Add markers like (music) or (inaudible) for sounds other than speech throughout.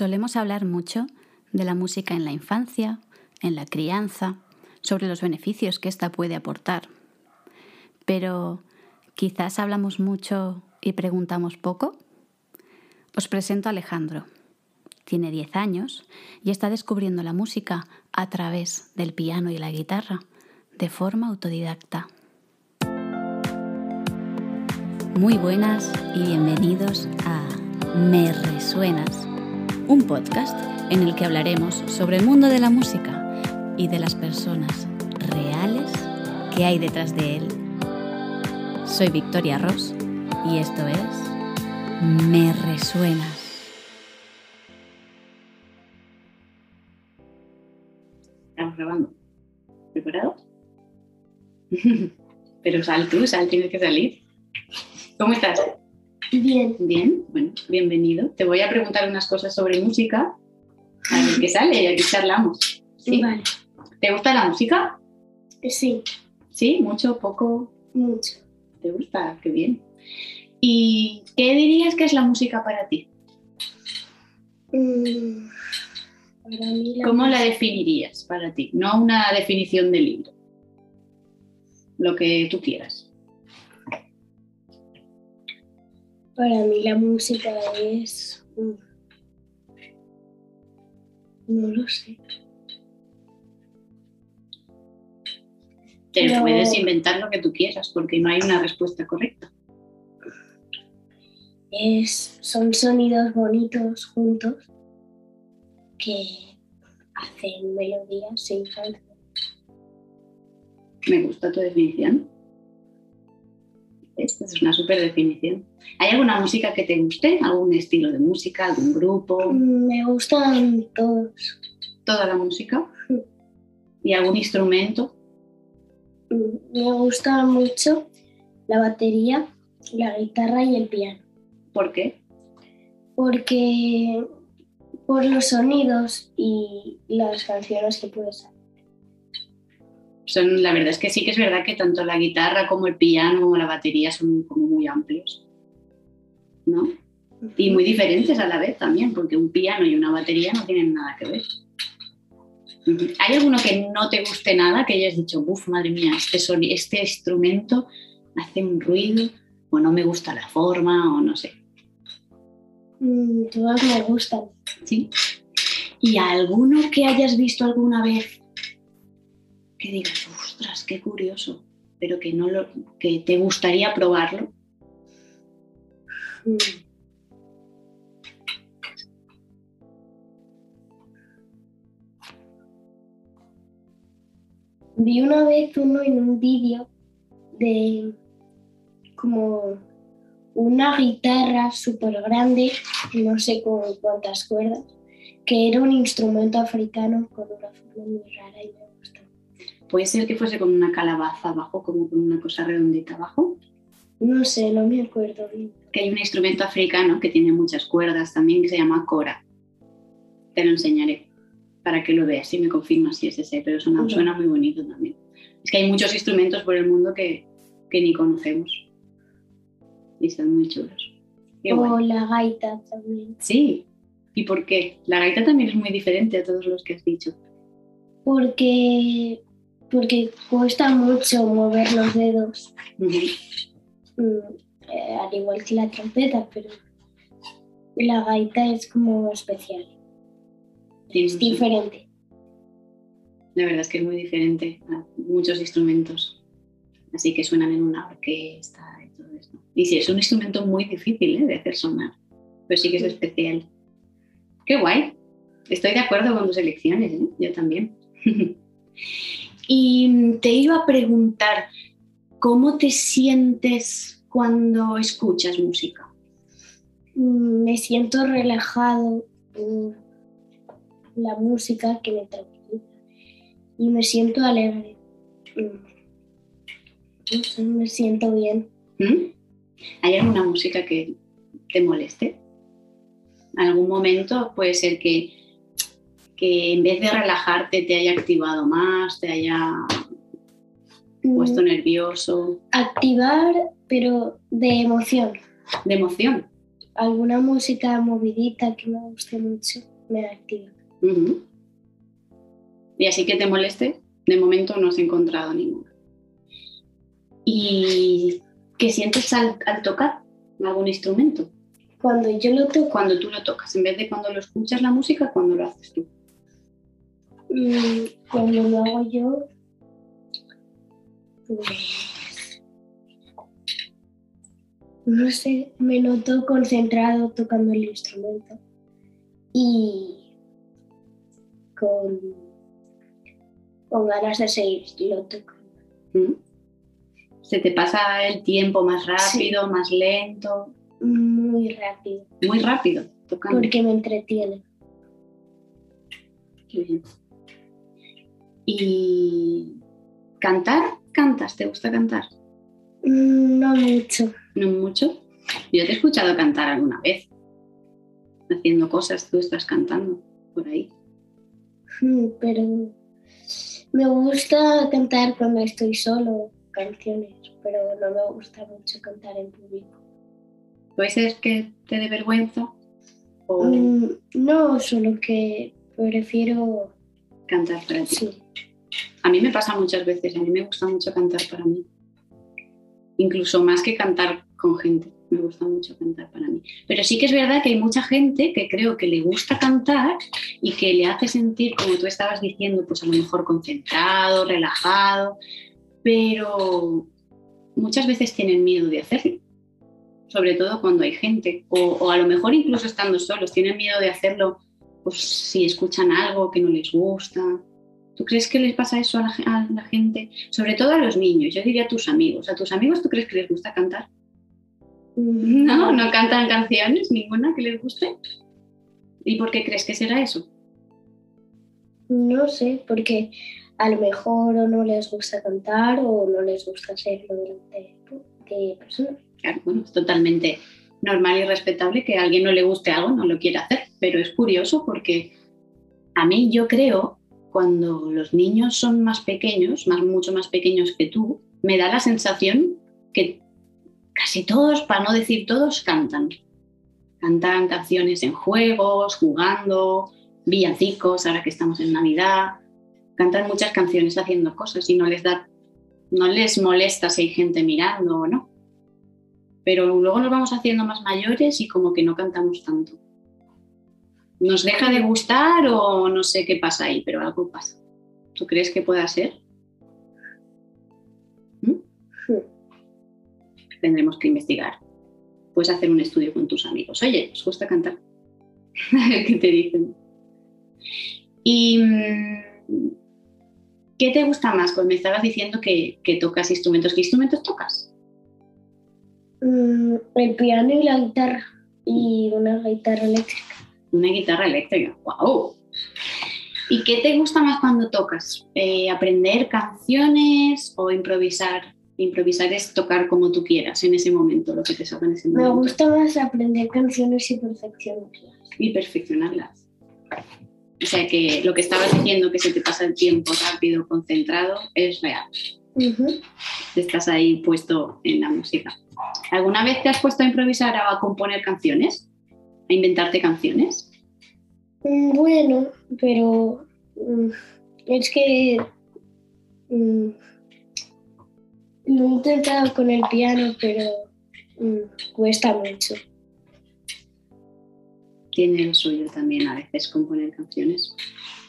Solemos hablar mucho de la música en la infancia, en la crianza, sobre los beneficios que ésta puede aportar. Pero quizás hablamos mucho y preguntamos poco. Os presento a Alejandro. Tiene 10 años y está descubriendo la música a través del piano y la guitarra de forma autodidacta. Muy buenas y bienvenidos a Me Resuenas, un podcast en el que hablaremos sobre el mundo de la música y de las personas reales que hay detrás de él. Soy Victoria Ross y esto es Me Resuenas. Estamos grabando. ¿Preparados? (laughs) Pero sal tú, sal, tienes que salir. ¿Cómo estás? Bien. Bien, bueno, bienvenido. Te voy a preguntar unas cosas sobre música. A ver qué sale y aquí charlamos. ¿Sí? Vale. ¿Te gusta la música? Sí, ¿Sí? ¿Mucho? ¿Poco? mucho. ¿Te gusta? Qué bien. ¿Y qué dirías que es la música para ti? Mm, Para mí la, ¿Cómo la definirías para ti? No una definición de libro. Lo que tú quieras. Para mí la música es... No lo sé. Te No. puedes inventar lo que tú quieras porque no hay una respuesta correcta. Es, son sonidos bonitos juntos que hacen melodías sin canción. Me gusta tu definición. ¿Ves? Es una súper definición. ¿Hay alguna música que te guste? ¿Algún estilo de música? ¿Algún grupo? Me gustan todos. ¿Toda la música? ¿Y algún instrumento? Me gusta mucho la batería, la guitarra y el piano. ¿Por qué? porque por los sonidos y las canciones que puedes hacer. Son, la verdad es que sí que es verdad que tanto la guitarra como el piano o la batería son como muy amplios. ¿No? Y muy diferentes a la vez también, porque un piano y una batería no tienen nada que ver. ¿Hay alguno que no te guste nada, que hayas dicho, uff, madre mía, este, soni- este instrumento hace un ruido, o no me gusta la forma, o no sé? Mm, Todas me gustan. ¿Sí? ¿Y alguno que hayas visto alguna vez que digas, ostras, qué curioso, pero que, no lo, que te gustaría probarlo? Mm. Vi una vez uno en un vídeo de como una guitarra súper grande, no sé con cuántas cuerdas, que era un instrumento africano con una forma muy rara y me gustó. Puede ser que fuese con una calabaza abajo, como con una cosa redondita abajo. No sé, no me acuerdo bien. Que hay un instrumento africano que tiene muchas cuerdas también, que se llama cora. Te lo enseñaré para que lo veas y me confirmas si es ese, pero suena, muy bonito también. Es que hay muchos instrumentos por el mundo que, que ni conocemos y son muy chulos. Qué. O la gaita también. Sí. ¿Y por qué? La gaita también es muy diferente a todos los que has dicho. Porque, porque cuesta mucho mover los dedos, eh, al igual que la trompeta, pero la gaita es como especial, es diferente. La verdad es que es muy diferente a muchos instrumentos. Así que suenan en una orquesta y todo eso. Y sí, es un instrumento muy difícil ¿eh? de hacer sonar, pero sí que es especial. Qué guay. Estoy de acuerdo con tus elecciones, ¿eh? yo también. (laughs) y te iba a preguntar, ¿cómo te sientes cuando escuchas música? Mm, Me siento relajado por la música que me tranquiliza y me siento alegre. Mm, No sé, me siento bien. ¿Mm? ¿Hay alguna música que te moleste? ¿Algún momento puede ser que, que en vez de relajarte te haya activado más, te haya puesto nervioso, Activar, pero de emoción. de emoción? alguna música movidita que me guste mucho. me activa. Ujú. Y así que te moleste, de momento no has encontrado ninguna. ¿Y qué sientes al, al tocar algún instrumento? Cuando yo lo toco, Cuando tú lo tocas, en vez de cuando lo escuchas la música, cuando lo haces tú. mm, cuando lo hago yo, no sé, me noto concentrado tocando el instrumento y con, con ganas de seguirlo tocando. ¿Mm? ¿Se te pasa el tiempo más rápido, más lento? Muy rápido, Muy rápido, tocando. porque me entretiene. Qué bien. ¿Y cantar? ¿Cantas? ¿Te gusta cantar? Mm, No mucho. No mucho. Yo te he escuchado cantar alguna vez. Haciendo cosas, tú estás cantando por ahí. Mm, pero me gusta cantar cuando estoy solo canciones, pero no me gusta mucho cantar en público. ¿Puede ser que te dé vergüenza? ¿O Mm, no, solo que prefiero, cantar para ti? sí, A mí me pasa muchas veces, a mí me gusta mucho cantar para mí. Incluso más que cantar con gente, me gusta mucho cantar para mí. Pero sí que es verdad que hay mucha gente que creo que le gusta cantar y que le hace sentir, como tú estabas diciendo, pues a lo mejor concentrado, relajado, pero muchas veces tienen miedo de hacerlo. Sobre todo cuando hay gente, o, a lo mejor incluso estando solos, tienen miedo de hacerlo pues, si escuchan algo que no les gusta, ¿Tú crees que les pasa eso a la, ge- a la gente? Sobre todo a los niños, yo diría a tus amigos. ¿A tus amigos tú crees que les gusta cantar? Mm, No, no cantan canciones, ninguna que les guste. ¿Y por qué crees que será eso? no sé, porque a lo mejor o no les gusta cantar o no les gusta hacerlo delante de personas. Claro, bueno, es totalmente normal y respetable que a alguien no le guste algo, no lo quiera hacer, pero es curioso porque a mí yo creo cuando los niños son más pequeños, más, mucho más pequeños que tú, me da la sensación que casi todos, para no decir todos, cantan. Cantan canciones en juegos, jugando, villancicos, ahora que estamos en Navidad. Cantan muchas canciones haciendo cosas y no les da, no les molesta si hay gente mirando o no. Pero luego nos vamos haciendo más mayores y como que no cantamos tanto. Nos deja de gustar o no sé qué pasa ahí, pero algo pasa. ¿Tú crees que pueda ser? ¿Mm? Tendremos que investigar. Puedes hacer un estudio con tus amigos. Oye, ¿os gusta cantar? A (laughs) ver ¿Qué te dicen? ¿Y mm, qué te gusta más? Pues me estabas diciendo que, que tocas instrumentos. ¿Qué instrumentos tocas? Mm, el piano y la guitarra y una guitarra eléctrica. Una guitarra eléctrica. ¡Wow! ¿Y qué te gusta más cuando tocas? Eh, ¿Aprender canciones o improvisar? Improvisar es tocar como tú quieras en ese momento, lo que te salga en ese Me momento. gusta más aprender canciones y perfeccionarlas. Y perfeccionarlas. O sea que lo que estabas diciendo, que se te pasa el tiempo rápido, concentrado, es real. Ujú. Estás ahí puesto en la música. ¿Alguna vez te has puesto a improvisar o a componer canciones? ¿A inventarte canciones? Mm, Bueno, pero mm, es que mm, lo he intentado con el piano, pero cuesta mucho. tiene lo suyo también a veces componer canciones.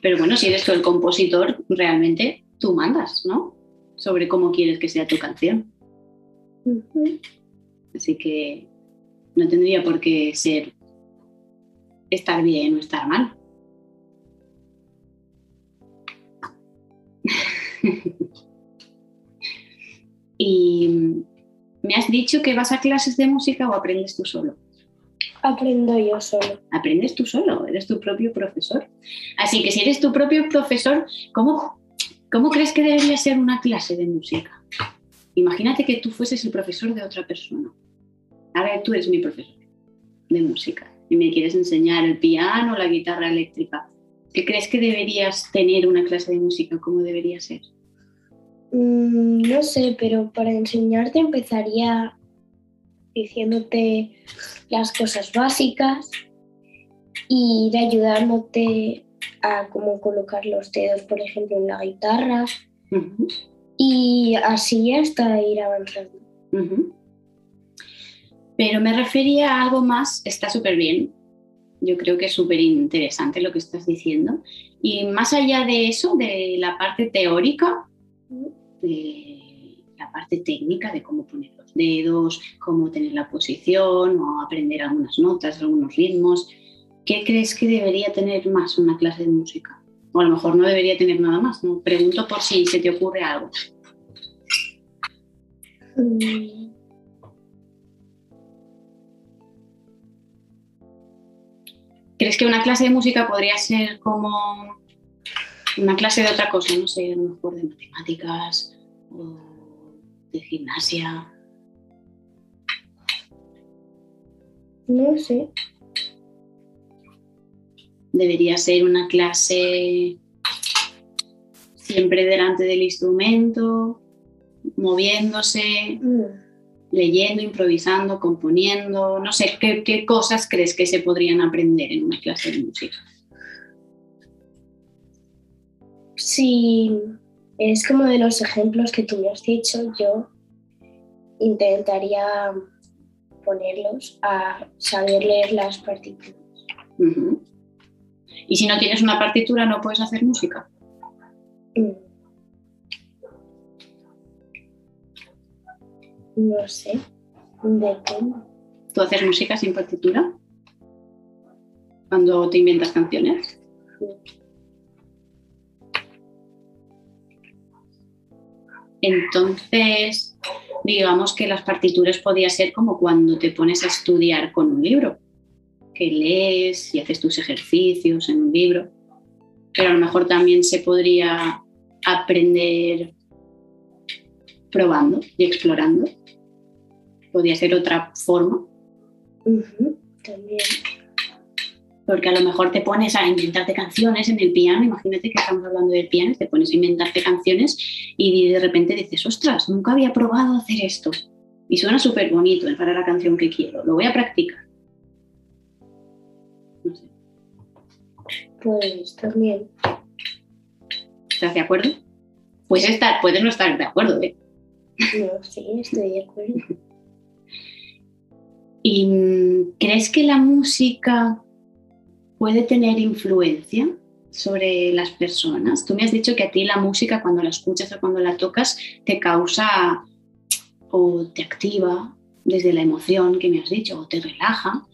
Pero bueno, si eres tú el compositor, realmente tú mandas, ¿no? Sobre cómo quieres que sea tu canción. Así que no tendría por qué ser estar bien o estar mal. (laughs) y me has dicho que vas a clases de música o aprendes tú solo. Aprendo yo solo. aprendes tú solo, eres tu propio profesor. Así que si eres tu propio profesor, ¿cómo, cómo crees que debería ser una clase de música? Imagínate que tú fueses el profesor de otra persona. Ahora tú eres mi profesor de música y me quieres enseñar el piano, la guitarra eléctrica. ¿Qué crees que deberías tener una clase de música? ¿Cómo debería ser? Mm, no sé, pero para enseñarte empezaría diciéndote las cosas básicas y ir ayudándote a cómo colocar los dedos, por ejemplo, en la guitarra y así hasta ir avanzando. Pero me refería a algo más, está súper bien. Yo creo que es súper interesante lo que estás diciendo. Y más allá de eso, de la parte teórica, de la parte técnica de cómo poner los dedos, cómo tener la posición o aprender algunas notas, algunos ritmos. ¿Qué crees que debería tener más una clase de música? O a lo mejor no debería tener nada más, ¿no? Pregunto por si se te ocurre algo. Mm, ¿Crees que una clase de música podría ser como una clase de otra cosa? No sé, a lo mejor de matemáticas o de gimnasia. No sé. Debería ser una clase siempre delante del instrumento, moviéndose, Mm, leyendo, improvisando, componiendo. No sé, ¿qué, qué cosas crees que se podrían aprender en una clase de música? Si es como de los ejemplos que tú me has dicho, yo intentaría ponerlos a saber leer las partituras. Y si no tienes una partitura, no puedes hacer música. Mm. No sé, depende. ¿Tú haces música sin partitura? Cuando te inventas canciones. Entonces, digamos que las partituras podía ser como cuando te pones a estudiar con un libro, que lees y haces tus ejercicios en un libro, pero a lo mejor también se podría aprender probando y explorando. Podría ser otra forma También. porque a lo mejor te pones a inventarte canciones en el piano, imagínate que estamos hablando del piano, te pones a inventarte canciones y de repente dices, ostras, nunca había probado hacer esto. Y suena súper bonito para la canción que quiero, lo voy a practicar. No sé, Pues también. ¿estás de acuerdo? Puedes, estar, puedes no estar de acuerdo, ¿eh? No, sí, estoy de acuerdo. (laughs) ¿Y mm, crees que la música puede tener influencia sobre las personas? Tú me has dicho que a ti la música cuando la escuchas o cuando la tocas te causa o te activa desde la emoción que me has dicho o te relaja.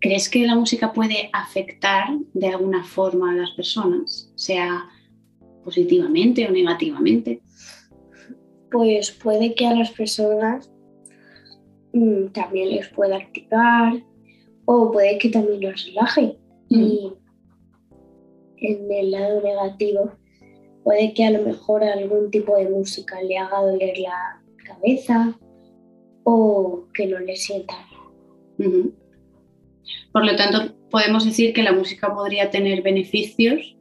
¿Crees que la música puede afectar de alguna forma a las personas, sea positivamente o negativamente? Pues puede que a las personas mm, también les pueda activar o puede que también los relaje. Y en el lado negativo puede que a lo mejor algún tipo de música le haga doler la cabeza o que no le sienta. Por lo tanto, podemos decir que la música podría tener beneficios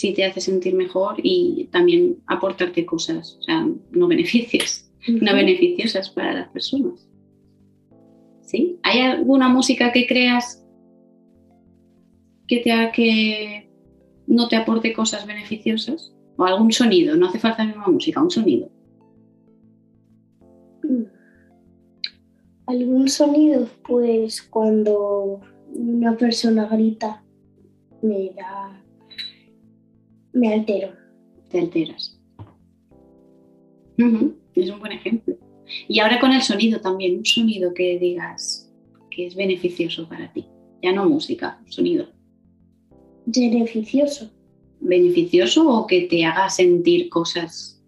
si te hace sentir mejor y también aportarte cosas, o sea, no beneficios, no beneficiosas para las personas. ¿Sí? ¿Hay alguna música que creas que te haga que no te aporte cosas beneficiosas? O algún sonido, no hace falta la misma música, un sonido. Mm. ¿Algún sonido? Pues cuando una persona grita me da... me altero. te alteras. Es un buen ejemplo. Y ahora con el sonido también, un sonido que digas que es beneficioso para ti. Ya no música, sonido. Beneficioso. Beneficioso o que te haga sentir cosas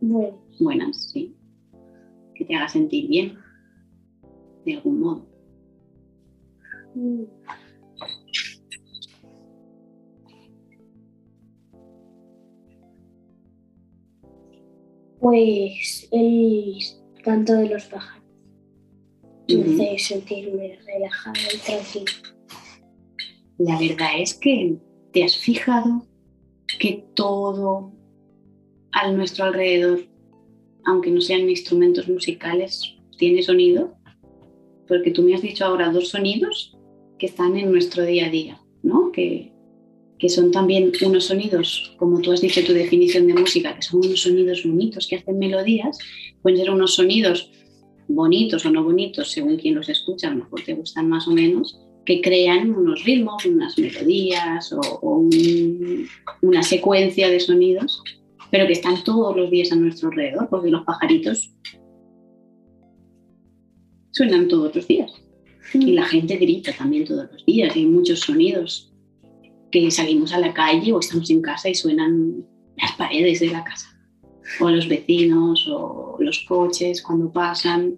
Bueno, buenas, sí. Que te haga sentir bien, de algún modo. mm, pues el canto de los pájaros me hace sentirme relajada y tranquila. La verdad es que te has fijado que todo a nuestro alrededor, aunque no sean instrumentos musicales, tiene sonido. Porque tú me has dicho ahora dos sonidos que están en nuestro día a día, ¿no? Que, que son también unos sonidos, como tú has dicho tu definición de música, que son unos sonidos bonitos que hacen melodías, pueden ser unos sonidos bonitos o no bonitos, según quien los escucha, a lo mejor te gustan más o menos, que crean unos ritmos, unas melodías o, una secuencia de sonidos, pero que están todos los días a nuestro alrededor, porque los pajaritos suenan todos los días. Y la gente grita también todos los días, y hay muchos sonidos que salimos a la calle o estamos en casa y suenan las paredes de la casa, o los vecinos, o los coches cuando pasan.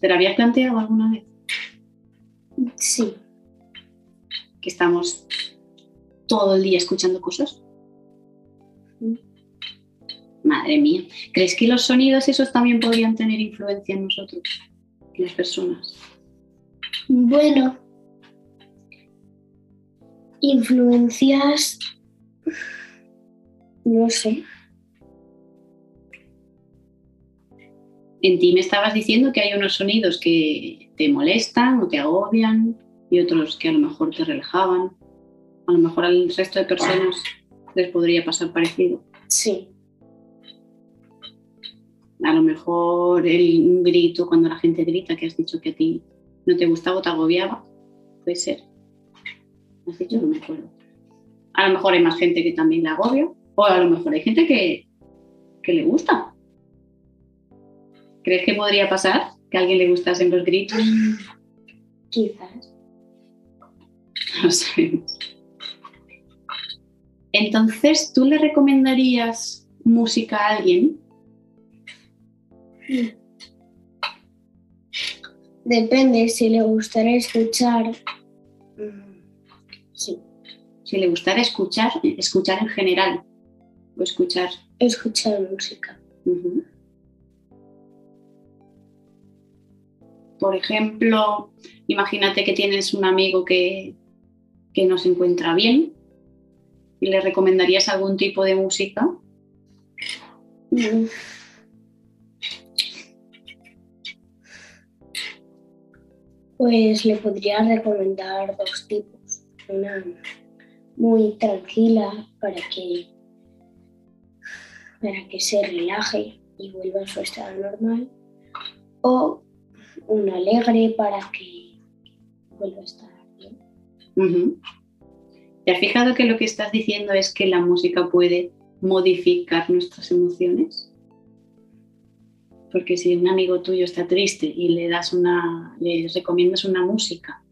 ¿Te lo habías planteado alguna vez? Sí. Que estamos todo el día escuchando cosas. Madre mía. ¿Crees que los sonidos esos también podrían tener influencia en nosotros, en las personas? Bueno, influencias, no sé. En ti me estabas diciendo que hay unos sonidos que te molestan o te agobian y otros que a lo mejor te relajaban. A lo mejor al resto de personas les podría pasar parecido. Sí. A lo mejor el, grito, cuando la gente grita, que has dicho que a ti no te gustaba o te agobiaba, puede ser. Has dicho, no me acuerdo. A lo mejor hay más gente que también le agobia, o a lo mejor hay gente que, que le gusta. ¿Crees que podría pasar que a alguien le gustasen los gritos? (laughs) Quizás. No sabemos. Entonces, ¿tú le recomendarías música a alguien? Depende, si le gustara escuchar. Sí, Si le gustara escuchar, escuchar en general. O escuchar. escuchar música. Por ejemplo, imagínate que tienes un amigo que, que no se encuentra bien y le recomendarías algún tipo de música. Mm. Pues le podría recomendar dos tipos. Una muy tranquila para que, para que se relaje y vuelva a su estado normal. O una alegre para que vuelva a estar bien. ¿Te has fijado que lo que estás diciendo es que la música puede modificar nuestras emociones? Porque si un amigo tuyo está triste y le das una, le recomiendas una música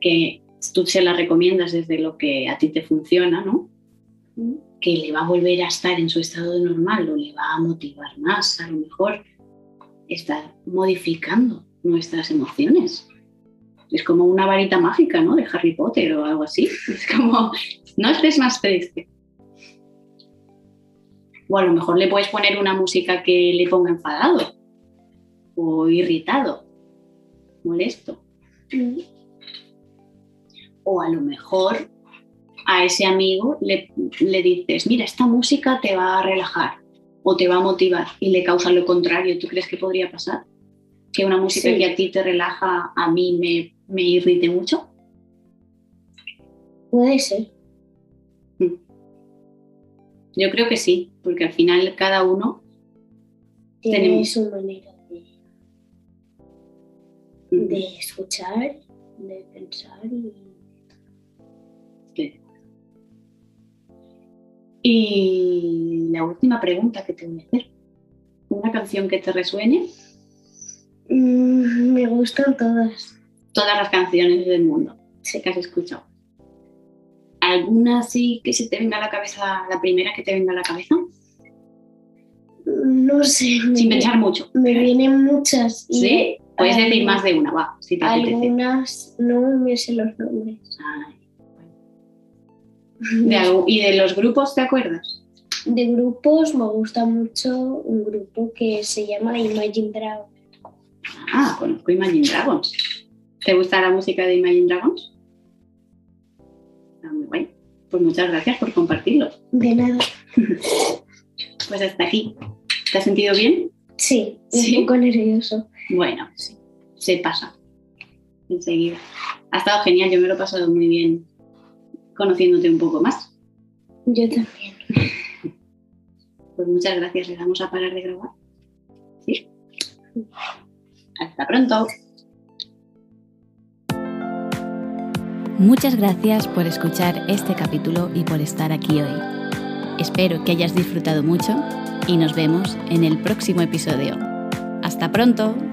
que tú se la recomiendas desde lo que a ti te funciona, ¿no? Que le va a volver a estar en su estado normal o le va a motivar más, a lo mejor está modificando nuestras emociones. Es como una varita mágica, ¿no? De Harry Potter o algo así. (laughs) Es como, no estés más triste. O a lo mejor le puedes poner una música que le ponga enfadado o irritado, molesto. O a lo mejor a ese amigo le, le dices, mira, esta música te va a relajar o te va a motivar y le causa lo contrario. ¿Tú crees que podría pasar? Que una música Sí. que a ti te relaja, a mí me, me irrite mucho. Puede ser. Yo creo que sí, porque al final cada uno Tiene Tenemos- su manera de, mm, de escuchar, de pensar y Y la última pregunta que te voy a hacer. ¿Una canción que te resuene? Mm, me gustan todas. Todas las canciones del mundo Sí. que has escuchado. ¿Alguna así que se te venga a la cabeza, la primera que te venga a la cabeza? No sé. me- Sin pensar mucho. Me vienen muchas. y ¿Sí? Puedes decir más de una, va, si te apetece. Algunas no me sé los nombres. Ay. De ¿Y de los grupos te acuerdas? De grupos me gusta mucho un grupo que se llama Imagine Dragons. Ah, conozco Imagine Dragons. ¿Te gusta la música de Imagine Dragons? Está muy guay. Pues muchas gracias por compartirlo. De nada. (laughs) Pues hasta aquí. ¿Te has sentido bien? Sí, un Sí. poco nervioso. Bueno, sí, se pasa. Enseguida. Ha estado genial, yo me lo he pasado muy bien conociéndote un poco más. Yo también. (laughs) Pues muchas gracias, le damos a parar de grabar. ¿Sí? Hasta pronto. Muchas gracias por escuchar este capítulo y por estar aquí hoy. Espero que hayas disfrutado mucho y nos vemos en el próximo episodio. ¡Hasta pronto!